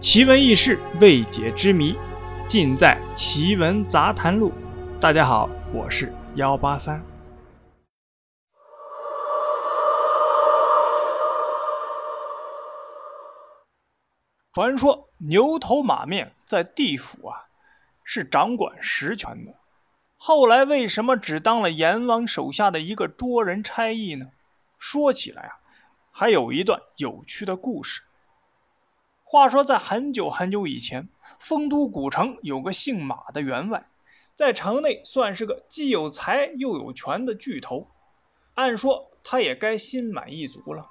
奇闻异事、未解之谜，尽在《奇闻杂谈录》。大家好，我是幺八三。传说牛头马面在地府啊，是掌管实权的。后来为什么只当了阎王手下的一个捉人差役呢？说起来啊，还有一段有趣的故事。话说，在很久很久以前，丰都古城有个姓马的员外，在城内算是个既有才又有权的巨头。按说他也该心满意足了，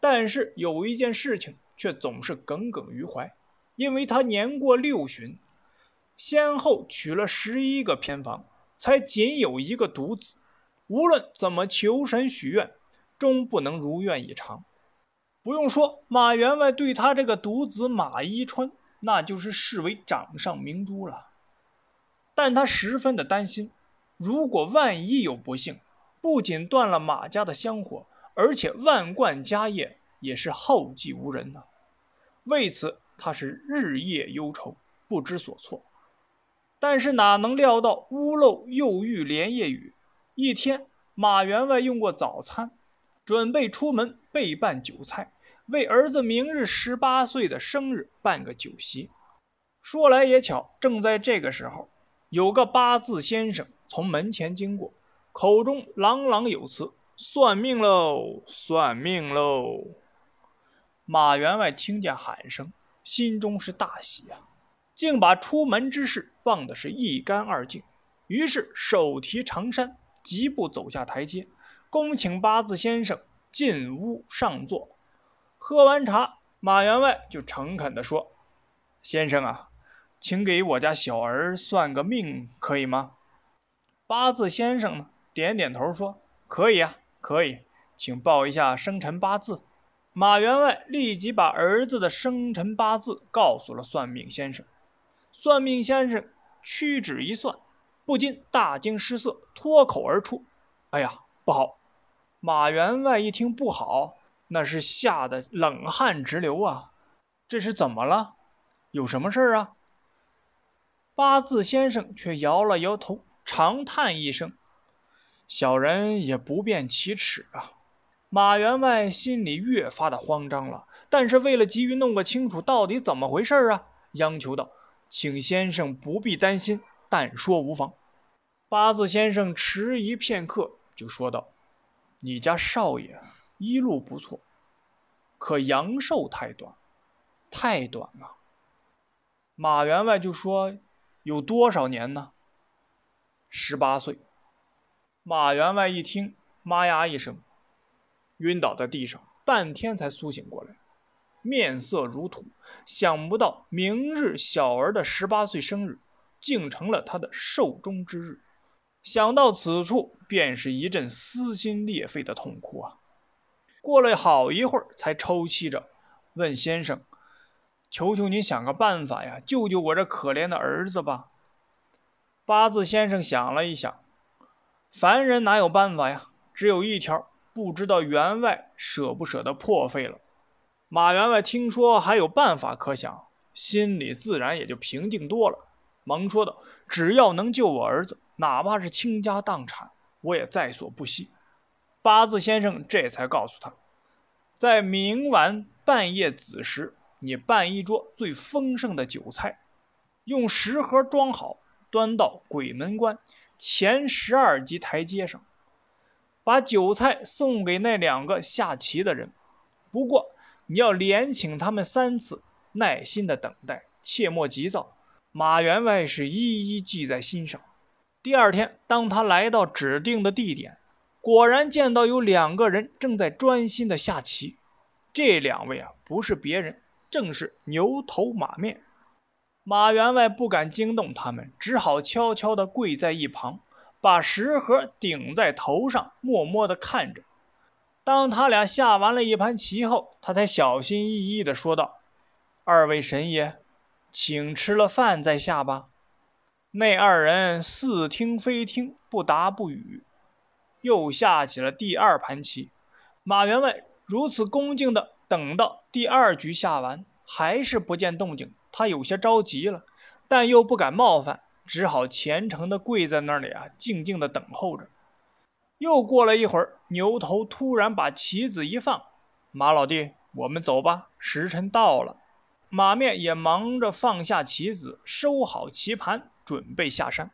但是有一件事情却总是耿耿于怀，因为他年过六旬，先后娶了十一个偏房，才仅有一个独子，无论怎么求神许愿，终不能如愿以偿。不用说，马员外对他这个独子马一春，那就是视为掌上明珠了。但他十分的担心，如果万一有不幸，不仅断了马家的香火，而且万贯家业也是后继无人呢。为此，他是日夜忧愁，不知所措。但是哪能料到屋漏又遇连夜雨？一天，马员外用过早餐，准备出门备办酒菜。为儿子明日十八岁的生日办个酒席。说来也巧，正在这个时候，有个八字先生从门前经过，口中朗朗有词：“算命喽，算命喽！”马员外听见喊声，心中是大喜啊，竟把出门之事忘得是一干二净。于是手提长衫，疾步走下台阶，恭请八字先生进屋上座。喝完茶，马员外就诚恳地说：“先生啊，请给我家小儿算个命，可以吗？”八字先生呢，点点头说：“可以啊，可以，请报一下生辰八字。”马员外立即把儿子的生辰八字告诉了算命先生。算命先生屈指一算，不禁大惊失色，脱口而出：“哎呀，不好！”马员外一听不好。那是吓得冷汗直流啊！这是怎么了？有什么事啊？八字先生却摇了摇头，长叹一声：“小人也不便启齿啊。”马员外心里越发的慌张了，但是为了急于弄个清楚到底怎么回事啊，央求道：“请先生不必担心，但说无妨。”八字先生迟疑片刻，就说道：“你家少爷。”一路不错，可阳寿太短，太短了。马员外就说：“有多少年呢？”十八岁。马员外一听，妈呀一声，晕倒在地上，半天才苏醒过来，面色如土。想不到明日小儿的十八岁生日，竟成了他的寿终之日。想到此处，便是一阵撕心裂肺的痛哭啊！过了好一会儿，才抽泣着问先生：“求求你想个办法呀，救救我这可怜的儿子吧！”八字先生想了一想，凡人哪有办法呀？只有一条，不知道员外舍不舍得破费了。马员外听说还有办法可想，心里自然也就平静多了，忙说道：“只要能救我儿子，哪怕是倾家荡产，我也在所不惜。”八字先生这才告诉他，在明晚半夜子时，你办一桌最丰盛的酒菜，用食盒装好，端到鬼门关前十二级台阶上，把酒菜送给那两个下棋的人。不过你要连请他们三次，耐心的等待，切莫急躁。马员外是一一记在心上。第二天，当他来到指定的地点。果然见到有两个人正在专心的下棋，这两位啊不是别人，正是牛头马面。马员外不敢惊动他们，只好悄悄地跪在一旁，把食盒顶在头上，默默地看着。当他俩下完了一盘棋后，他才小心翼翼地说道：“二位神爷，请吃了饭再下吧。”那二人似听非听，不答不语。又下起了第二盘棋，马员外如此恭敬地等到第二局下完，还是不见动静，他有些着急了，但又不敢冒犯，只好虔诚地跪在那里啊，静静地等候着。又过了一会儿，牛头突然把棋子一放：“马老弟，我们走吧，时辰到了。”马面也忙着放下棋子，收好棋盘，准备下山。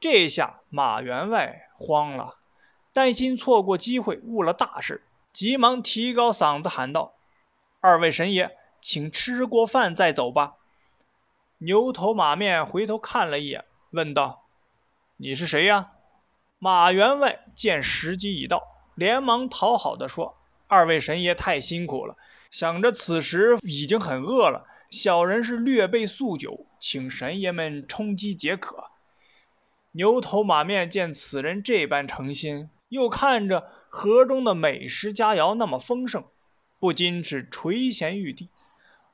这下马员外慌了，担心错过机会误了大事，急忙提高嗓子喊道：“二位神爷，请吃过饭再走吧。”牛头马面回头看了一眼，问道：“你是谁呀？”马员外见时机已到，连忙讨好的说：“二位神爷太辛苦了，想着此时已经很饿了，小人是略备素酒，请神爷们充饥解渴。”牛头马面见此人这般诚心，又看着盒中的美食佳肴那么丰盛，不禁是垂涎欲滴。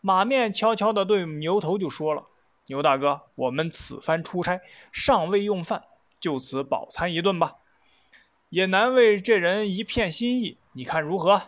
马面悄悄地对牛头就说了：“牛大哥，我们此番出差，尚未用饭。”就此饱餐一顿吧，也难为这人一片心意，你看如何？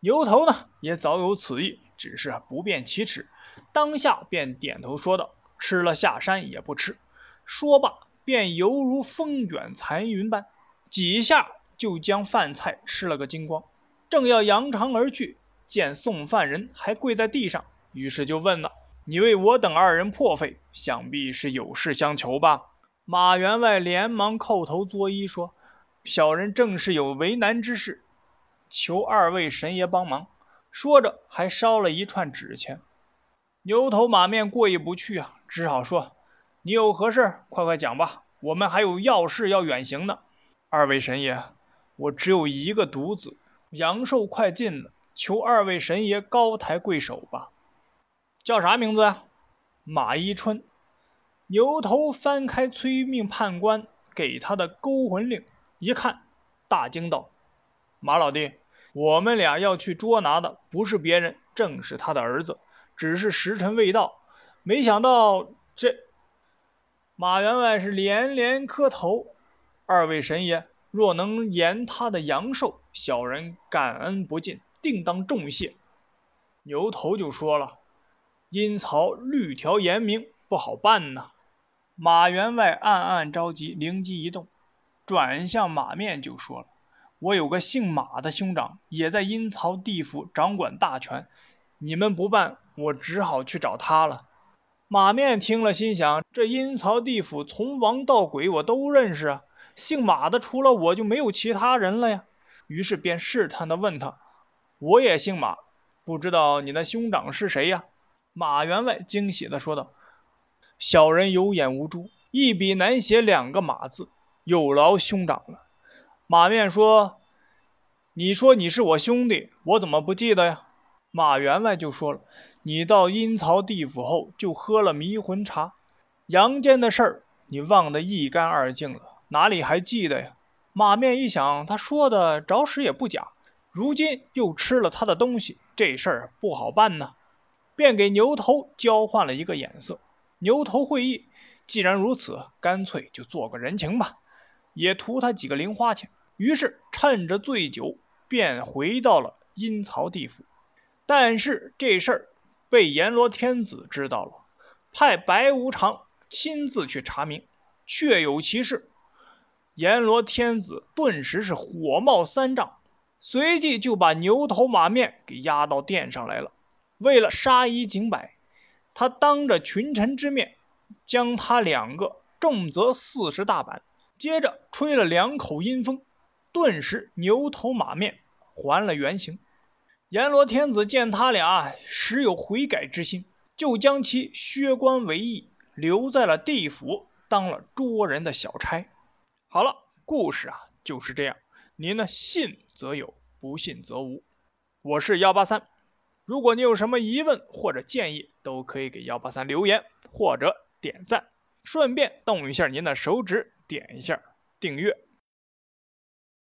牛头呢也早有此意，只是不便启齿，当下便点头说道：“吃了下山也不吃。”说罢，便犹如风卷残云般，几下就将饭菜吃了个精光。正要扬长而去，见送饭人还跪在地上，于是就问了：“你为我等二人破费，想必是有事相求吧？”马员外连忙叩头作揖说：“小人正是有为难之事，求二位神爷帮忙。”说着还烧了一串纸钱。牛头马面过意不去啊，只好说：“你有何事，快快讲吧，我们还有要事要远行呢。”二位神爷，我只有一个独子，阳寿快尽了，求二位神爷高抬贵手吧。叫啥名字呀？马一春。牛头翻开催命判官给他的勾魂令，一看，大惊道：“马老弟，我们俩要去捉拿的不是别人，正是他的儿子。只是时辰未到，没想到这……”马员外是连连磕头：“二位神爷，若能延他的阳寿，小人感恩不尽，定当重谢。”牛头就说了：“阴曹律条严明，不好办呐。”马员外暗暗着急，灵机一动，转向马面就说了：“我有个姓马的兄长，也在阴曹地府掌管大权。你们不办，我只好去找他了。”马面听了，心想：“这阴曹地府从王到鬼，我都认识啊。姓马的除了我就没有其他人了呀。”于是便试探地问他：“我也姓马，不知道你的兄长是谁呀？”马员外惊喜地说道。小人有眼无珠，一笔难写两个马字，有劳兄长了。马面说：“你说你是我兄弟，我怎么不记得呀？”马员外就说了：“你到阴曹地府后就喝了迷魂茶，阳间的事儿你忘得一干二净了，哪里还记得呀？”马面一想，他说的着实也不假，如今又吃了他的东西，这事儿不好办呢，便给牛头交换了一个眼色。牛头会意，既然如此，干脆就做个人情吧，也图他几个零花钱。于是趁着醉酒，便回到了阴曹地府。但是这事儿被阎罗天子知道了，派白无常亲自去查明，确有其事。阎罗天子顿时是火冒三丈，随即就把牛头马面给押到殿上来了。为了杀一儆百。他当着群臣之面，将他两个重责四十大板，接着吹了两口阴风，顿时牛头马面还了原形。阎罗天子见他俩时有悔改之心，就将其削官为役，留在了地府当了捉人的小差。好了，故事啊就是这样。您呢，信则有，不信则无。我是幺八三。如果你有什么疑问或者建议，都可以给幺八三留言或者点赞，顺便动一下您的手指，点一下订阅。